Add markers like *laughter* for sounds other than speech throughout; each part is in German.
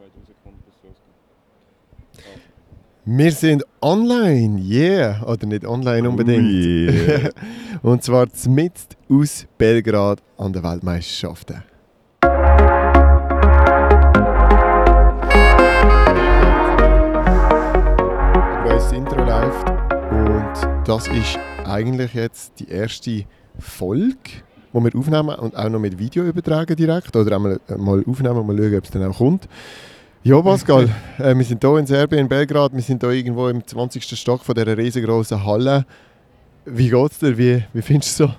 zweite Sekunde, bis es losgeht. Wir sind online, yeah! Oder nicht online unbedingt. Oh yeah. *laughs* Und zwar mitten aus Belgrad an den Weltmeisterschaften. Unser Intro läuft und das ist eigentlich jetzt die erste Folge, die wir aufnehmen und auch noch mit Video übertragen direkt. Oder auch mal, mal aufnehmen und mal schauen, ob es dann auch kommt. Ja, Pascal, *laughs* äh, wir sind hier in Serbien, in Belgrad. Wir sind hier irgendwo im 20. Stock von dieser riesengroßen Halle. Wie geht's dir? Wie, wie findest du es so?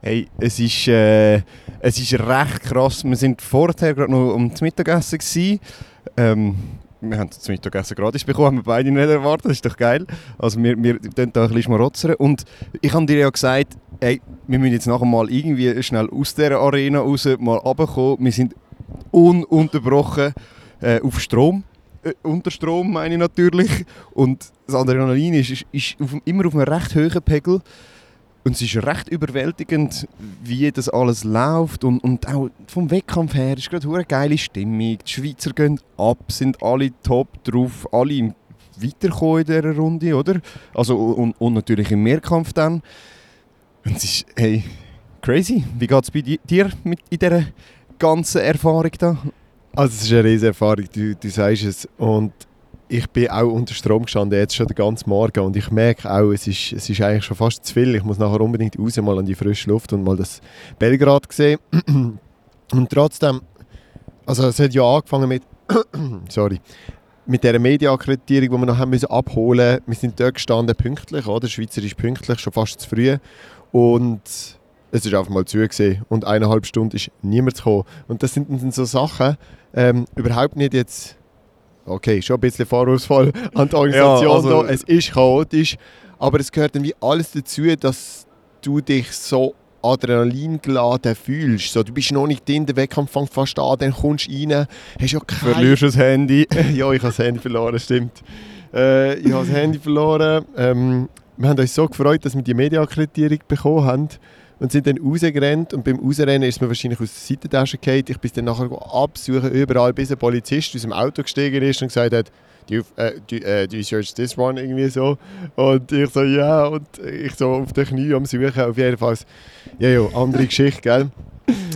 Hey, es ist, äh, es ist recht krass. Wir sind vorher gerade noch um das Mittagessen gewesen. Ähm, wir haben das Mittagessen gratis bekommen, haben wir beide nicht erwartet, das ist doch geil. Also wir, wir tun da ein bisschen schmarotzern. Und ich habe dir ja gesagt, hey, wir müssen jetzt nachher mal irgendwie schnell aus dieser Arena raus, mal runterkommen. Wir sind ununterbrochen äh, auf Strom. Äh, unter Strom meine ich natürlich. Und das Adrenalin ist, ist, ist auf, immer auf einem recht hohen Pegel. Und es ist recht überwältigend, wie das alles läuft. Und, und auch vom Wettkampf her ist gerade eine geile Stimmung. Die Schweizer gehen ab, sind alle top drauf, alle weiterkommen in dieser Runde, oder? Also, und, und natürlich im Mehrkampf dann. Und es ist, hey, crazy. Wie geht es bei dir mit in dieser ganzen Erfahrung da? Also es ist eine riesige Erfahrung, du, du sagst es. Und ich bin auch unter Strom gestanden, jetzt schon den ganzen Morgen. Und ich merke auch, es ist, es ist eigentlich schon fast zu viel. Ich muss nachher unbedingt raus, mal an die frische Luft und mal das Belgrad sehen. *clears throat* Und trotzdem, also es hat ja angefangen mit, *clears throat* sorry, mit dieser Medienakkreditierung, die wir müssen abholen Wir sind dort gestanden, pünktlich, oder? Schweizer ist pünktlich, schon fast zu früh. Und es ist einfach mal zugesehen und eineinhalb Stunden ist niemand gekommen. Und das sind dann so Sachen, ähm, überhaupt nicht jetzt, okay, schon ein bisschen vorwurfsvoll *laughs* an die Organisation, Ja, also- da. es ist chaotisch, aber es gehört dann wie alles dazu, dass du dich so adrenalingeladen fühlst. So, du bist noch nicht drin, der Wettkampf fängt fast an, dann kommst du rein, hast ja keine... Verlierst das Handy. *laughs* ja, ich habe das Handy verloren, stimmt. Äh, ich habe das Handy verloren. Ähm, wir haben uns so gefreut, dass wir die Mediaakkreditierung bekommen haben und sind dann rausgerannt und beim Rausrennen ist mir wahrscheinlich aus der Seitentasche gefallen. Ich bin dann nachher absuchen überall, bis ein Polizist aus dem Auto gestiegen ist und gesagt hat, do you, äh, do, äh, do you search this one? Irgendwie so. Und ich so, ja, und ich so auf den Knie am Suchen. Auf jeden Fall, ja, ja, andere Geschichte, gell?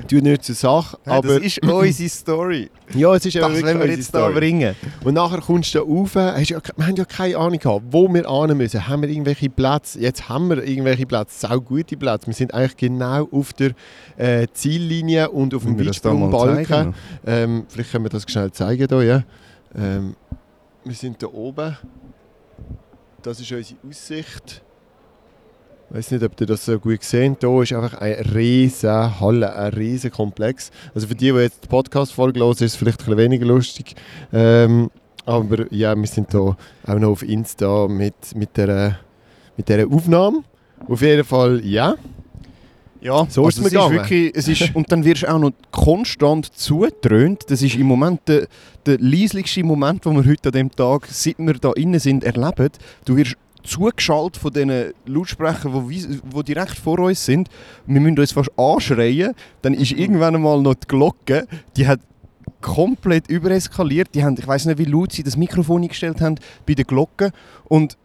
Tut nicht zur Sache, Ja, aber das ist unsere Story. *clears throat* ja, es ist Das wollen wir jetzt da Story. bringen. Und nachher kommst du da rauf, hast ja, wir haben ja keine Ahnung gehabt, wo wir hin müssen. Haben wir irgendwelche Plätze? Jetzt haben wir irgendwelche Plätze, sau gute Plätze. Wir sind eigentlich genau auf der äh, Ziellinie und auf dem da zeigen? Ähm, vielleicht können wir das schnell zeigen hier, ja. Ähm, wir sind da oben. Das ist unsere Aussicht. Ich weiß nicht, ob ihr das so gut seht. Hier ist einfach eine riesige Halle, ein riesiger Komplex. Also für die, die jetzt die Podcast-Folge hören, ist es vielleicht ein bisschen weniger lustig. Ähm, aber ja, wir sind hier auch noch auf Insta mit, mit, der, mit dieser Aufnahme. Auf jeden Fall, ja. Ja, So ist es also es ist wirklich, es ist, *laughs* und dann wirst du auch noch konstant zugetrönt. Das ist im Moment der, der leislichste Moment, den wir heute an dem Tag, seit wir da innen sind, erleben. Du wirst zugeschaltet von diesen Lautsprechern, die, die direkt vor uns sind. Wir müssen uns fast anschreien. Dann ist irgendwann einmal noch die Glocke, die hat komplett übereskaliert. Die haben, ich weiß nicht, wie laut sie das Mikrofon eingestellt haben bei der Glocke. Und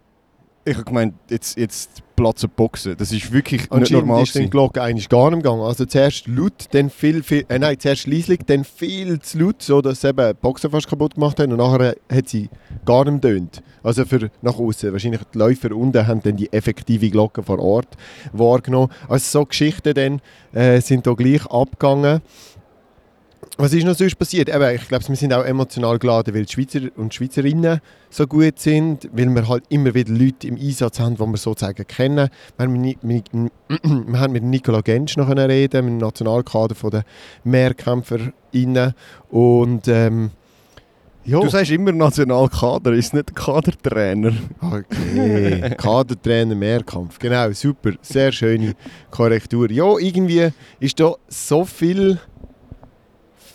ich habe gemeint, jetzt, jetzt platzen Boxen. Das ist wirklich nicht normal. ist die. Glocke eigentlich gar nicht im Gang. Also zuerst laut, dann viel, viel, äh, nein, zuerst leislich, dann viel zu laut, so dass sie eben Boxen fast kaputt gemacht haben und nachher hat sie gar nicht tönt. Also für nach außen. Wahrscheinlich die Läufer unten haben dann die effektive Glocke vor Ort wahrgenommen. Also so Geschichten dann äh, sind da gleich abgegangen. Was ist noch sonst passiert? Eben, ich glaube, wir sind auch emotional geladen, weil die Schweizer und Schweizerinnen so gut sind, weil wir halt immer wieder Leute im Einsatz haben, die wir sozusagen kennen. Wir haben mit, mit, *clears throat* wir haben mit Nicola Gensch noch reden, mit dem Nationalkader von den MehrkämpferInnen. Und ähm, ja, Du sagst immer Nationalkader, ist nicht Kadertrainer. Okay, *laughs* Kadertrainer Mehrkampf. Genau, super. Sehr schöne Korrektur. Ja, irgendwie ist da so viel,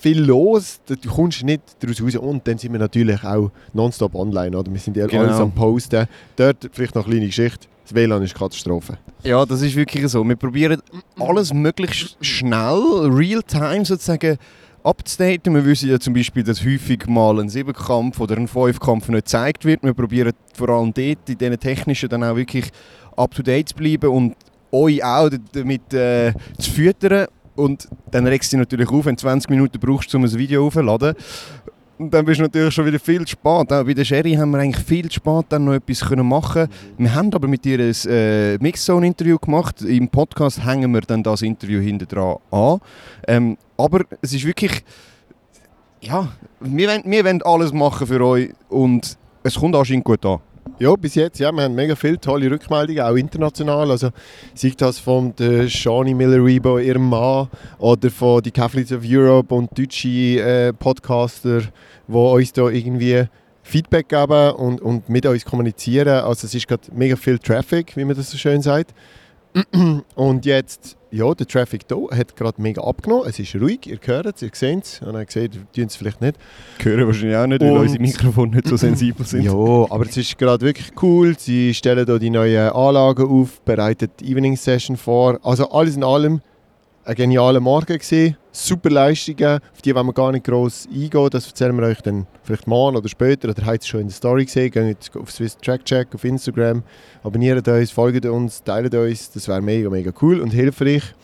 viel los, du kommst nicht daraus raus. Und dann sind wir natürlich auch nonstop online. Oder? Wir sind ja Genau. alles am Posten. Dort vielleicht noch eine kleine Geschichte. Das WLAN ist Katastrophe. Ja, das ist wirklich so. Wir probieren alles möglichst schnell, real time sozusagen, abzudaten. Wir wissen ja zum Beispiel, dass häufig mal ein Siebenkampf oder ein Fünfkampf nicht gezeigt wird. Wir probieren vor allem dort in diesen technischen dann auch wirklich up-to-date zu bleiben und euch auch damit äh, zu füttern. Und dann regst du dich natürlich auf, wenn du 20 Minuten brauchst, um ein Video aufzuladen. Und dann bist du natürlich schon wieder viel zu spät. Auch bei der Sherry haben wir eigentlich viel zu spät dann noch etwas können machen Wir haben aber mit ihr ein äh, Mixzone-Interview gemacht. Im Podcast hängen wir dann das Interview hinter dran an. Ähm, aber es ist wirklich... Ja, wir wollen, wir wollen alles machen für euch und es kommt anscheinend gut an. Ja, bis jetzt, ja, wir haben mega viele tolle Rückmeldungen, auch international. Also sei das von der Shani Miller-Rebo, ihrem Mann, oder von die Catholics of Europe und deutsche äh, Podcaster, die uns da irgendwie Feedback geben und, und mit uns kommunizieren. Also es ist gerade mega viel Traffic, wie man das so schön sagt. *clears throat* Und jetzt, ja, der Traffic hier hat gerade mega abgenommen. Es ist ruhig, ihr hört es, ihr seht es. Und ihr seht, tun es vielleicht nicht. Hören wahrscheinlich auch nicht, weil Und- unsere Mikrofone nicht so *laughs* sensibel sind. Ja, aber es ist gerade wirklich cool. Sie stellen hier die neuen Anlagen auf, bereiten die Evening Session vor. Also alles in allem ein genialer Morgen gesehen. Super Leistungen, auf die wollen wir gar nicht gross eingehen. Das erzählen wir euch dann vielleicht morgen oder später. Oder habt ihr schon in der Story gesehen. Geht auf Swiss Track Check auf Instagram. Abonniert uns, folgt uns, teilt uns. Das wäre mega, mega cool und hilfreich.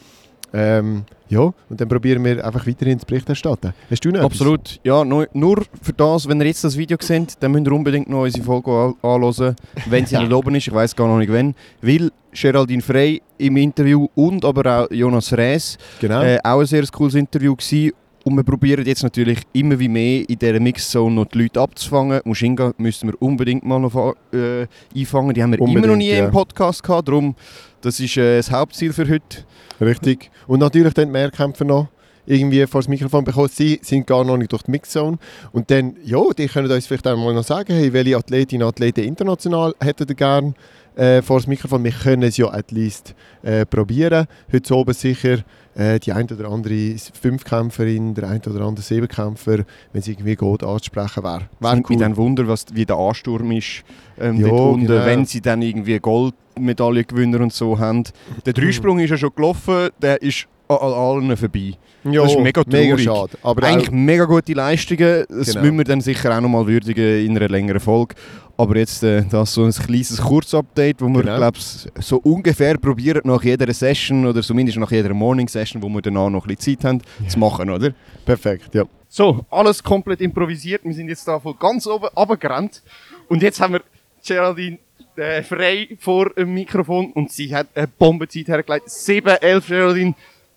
Ähm, ja, und dann probieren wir einfach weiterhin zu Bericht erstatten. Hast du noch etwas? Absolut. Ja, nur, nur für das, wenn ihr jetzt das Video seht, dann müsst ihr unbedingt noch unsere Folge an- anhören, wenn sie nicht oben ist. Ich weiß gar noch nicht wann. Weil Geraldine Frey im Interview und aber auch Jonas Rees Genau. äh, auch ein sehr cooles Interview gewesen. Und wir probieren jetzt natürlich immer wie mehr in dieser Mixzone noch die Leute abzufangen. Mushinga müssen wir unbedingt mal noch äh, einfangen. Die haben wir immer noch Unbedingt, nie ja. im Podcast gehabt. Darum, das ist äh, das Hauptziel für heute. Richtig. Und natürlich dann die Mehrkämpfer noch irgendwie vor das Mikrofon bekommen. Sie sind gar noch nicht durch die Mixzone. Und dann, ja, die können uns vielleicht auch mal noch sagen, hey, welche Athletinnen und Athleten international hätten ihr gerne äh, vor das Mikrofon. Wir können es ja at least äh, probieren. Heute oben sicher äh, die ein oder andere Fünfkämpferin, der ein oder andere Siebenkämpfer, wenn es irgendwie geht, anzusprechen wäre. Wär Mich cool. dann Wunder, was, wie der Ansturm ist. Ähm, Ja, unten, genau. wenn sie dann irgendwie Goldmedaillengewinner und so haben. Der Dreisprung ist ja schon gelaufen, der ist an allen vorbei. Ja, das ist mega mega traurig. schade. Aber Eigentlich mega gute Leistungen. Das Genau. müssen wir dann sicher auch nochmal würdigen in einer längeren Folge. Aber jetzt äh, das so ein kleines Kurzupdate, wo wir Genau. glaub's, so ungefähr probieren, nach jeder Session oder zumindest nach jeder Morning Session, wo wir danach noch ein bisschen Zeit haben, zu machen, oder? perfekt, ja. So, alles komplett improvisiert. Wir sind jetzt da von ganz oben runtergerannt. Und jetzt haben wir Geraldine äh, frei vor dem Mikrofon und sie hat eine Bombenzeit hergelegt. 7, 11, Geraldine.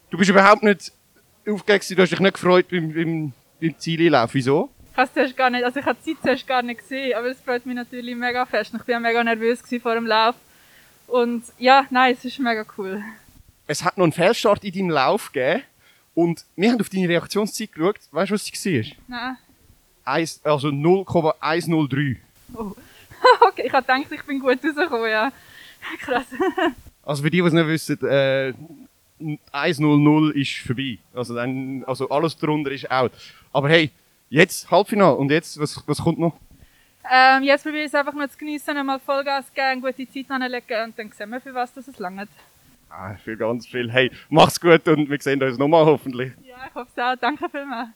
Du bist überhaupt nicht aufgeregt, du hast dich nicht gefreut beim, beim, beim Zieleinlauf. Wieso? Ich habe zuerst gar nicht, also ich habe die Zeit zuerst gar nicht gesehen, aber es freut mich natürlich mega fest. Ich war mega nervös vor dem Lauf. Und ja, nein, es ist mega cool. Es hat noch einen Fehlstart in deinem Lauf gegeben und wir haben auf deine Reaktionszeit geschaut. Weißt du, was sie war? Nein. Also 0,103. *laughs* okay, ich habe gedacht, ich bin gut rausgekommen, ja. *laughs* Krass. Also für die, die es nicht wissen, äh, 1-0-0 ist vorbei. Also, dann, also alles darunter ist out. Aber hey, jetzt Halbfinale und jetzt, was, was kommt noch? Ähm, jetzt probiere ich es einfach nur zu genießen, einmal Vollgas geben, gute Zeit anlegen und dann sehen wir, für was das es langt. Ah, für ganz viel. Hey, macht's gut und wir sehen uns nochmal hoffentlich. Ja, ich hoffe es auch. Danke vielmals.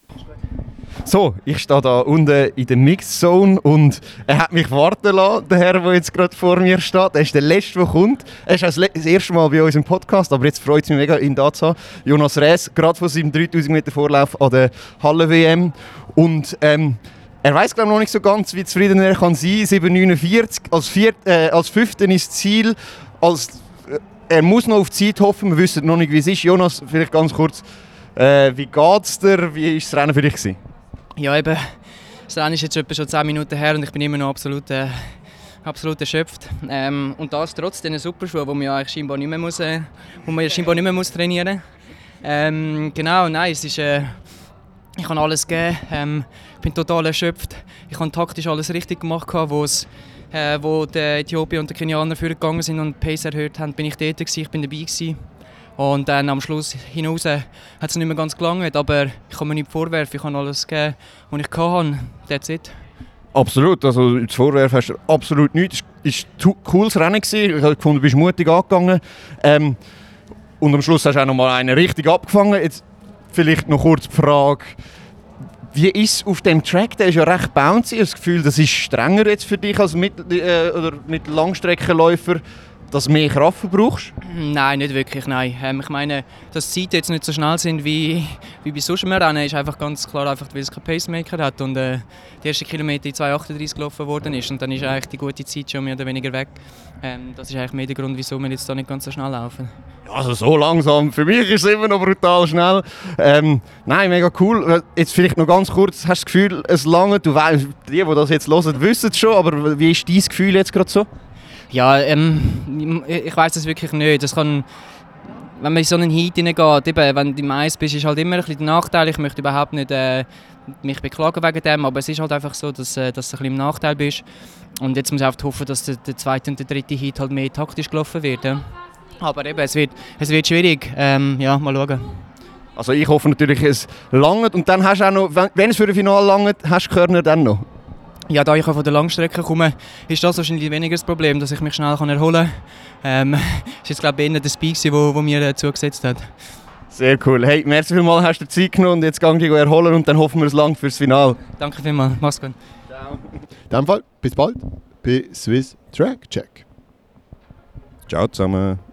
So, ich stehe da unten in der Mixzone und er hat mich warten lassen, der Herr, der jetzt gerade vor mir steht. Er ist der Letzte, der kommt. Er ist das erste Mal bei uns im Podcast, aber jetzt freut es mich mega, ihn da zu haben. Jonas Rees, gerade von seinem 3000 Meter Vorlauf an der Halle-WM. Und ähm, er weiß glaube ich noch nicht so ganz, wie zufrieden er kann sein. 7,49 als, Viert, äh, als Fünften ist das Ziel. Als, äh, er muss noch auf Zeit hoffen, wir wissen noch nicht, wie es ist. Jonas, vielleicht ganz kurz, äh, wie geht's dir? Wie war das Rennen für dich? Gewesen? Ja, eben. Das Rennen ist jetzt etwa schon 10 Minuten her und ich bin immer noch absolut, äh, absolut erschöpft. Ähm, und das trotz diesen Superschuhen, die man ja eigentlich scheinbar nicht mehr, muss, äh, wo man ja scheinbar nicht mehr muss trainieren muss. Ähm, genau, nein, es ist... Äh, ich habe alles gegeben. Ähm, ich bin total erschöpft. Ich habe taktisch alles richtig gemacht, gehabt, wo es äh, wo die Äthiopier und die Kenianer vorgegangen sind und Pace erhöht haben, bin ich dort ich bin dabei gewesen. Und dann am Schluss hinaus hat es nicht mehr ganz gelangt, aber ich kann mir nicht vorwerfen, ich habe alles gegeben, was ich kann. That's it. Absolut, also das Vorwerf hast du absolut nichts. Es war ein cooles Rennen. Ich gefunden, du bist mutig angegangen. Ähm, und am Schluss hast du auch noch mal einen richtig abgefangen. Jetzt vielleicht noch kurz die Frage, Wie ist es auf dem Track? Der ist ja recht bouncy. Ich habe das Gefühl, das ist strenger jetzt für dich als mit, äh, oder mit Langstreckenläufer, dass du mehr Kraft verbrauchst? Nein, nicht wirklich, nein. Ähm, ich meine, dass die Zeiten jetzt nicht so schnell sind wie, wie bei sonst Rennen, ist einfach ganz klar, einfach, weil es keinen Pacemaker hat und äh, die ersten Kilometer in 2,38 gelaufen worden ist und dann ist eigentlich die gute Zeit schon mehr oder weniger weg. Ähm, das ist eigentlich mehr der Grund, wieso wir jetzt da nicht ganz so schnell laufen. Ja, Also so langsam. Für mich ist es immer noch brutal schnell. Ähm, nein, mega cool. Jetzt vielleicht noch ganz kurz. Hast du das Gefühl, es lange? Du weißt, die, die das jetzt hören, wissen es schon. Aber wie ist dein Gefühl jetzt gerade so? Ja, ähm, ich weiß es wirklich nicht. Das kann, wenn man in so einen Heat hineingeht, wenn du im Eis bist, ist halt immer ein bisschen der Nachteil. Ich möchte überhaupt nicht äh, mich beklagen wegen dem, aber es ist halt einfach so, dass, äh, dass du ein bisschen im Nachteil bist. Und jetzt muss ich einfach hoffen, dass der, der zweite und der dritte Heat halt mehr taktisch gelaufen wird. Ja. Aber eben, es wird, es wird schwierig. Ähm, ja, mal schauen. Also ich hoffe natürlich, es langt. Und dann hast du auch noch, wenn, wenn es für ein Finale langt, hast du Körner dann noch. Ja, da ich auch von der Langstrecke komme, ist das wahrscheinlich weniger das Problem, dass ich mich schnell kann erholen kann. Ähm, *laughs* das ist jetzt glaube ich eher der Speak, der wo, wo mir äh, zugesetzt hat. Sehr cool. Hey, merci vielmals, hast du dir Zeit genommen und jetzt gang dich erholen und dann hoffen wir es lang fürs Finale. Danke vielmals, mach's gut. In dem Fall, bis bald bei Swiss Track Check. Ciao zusammen.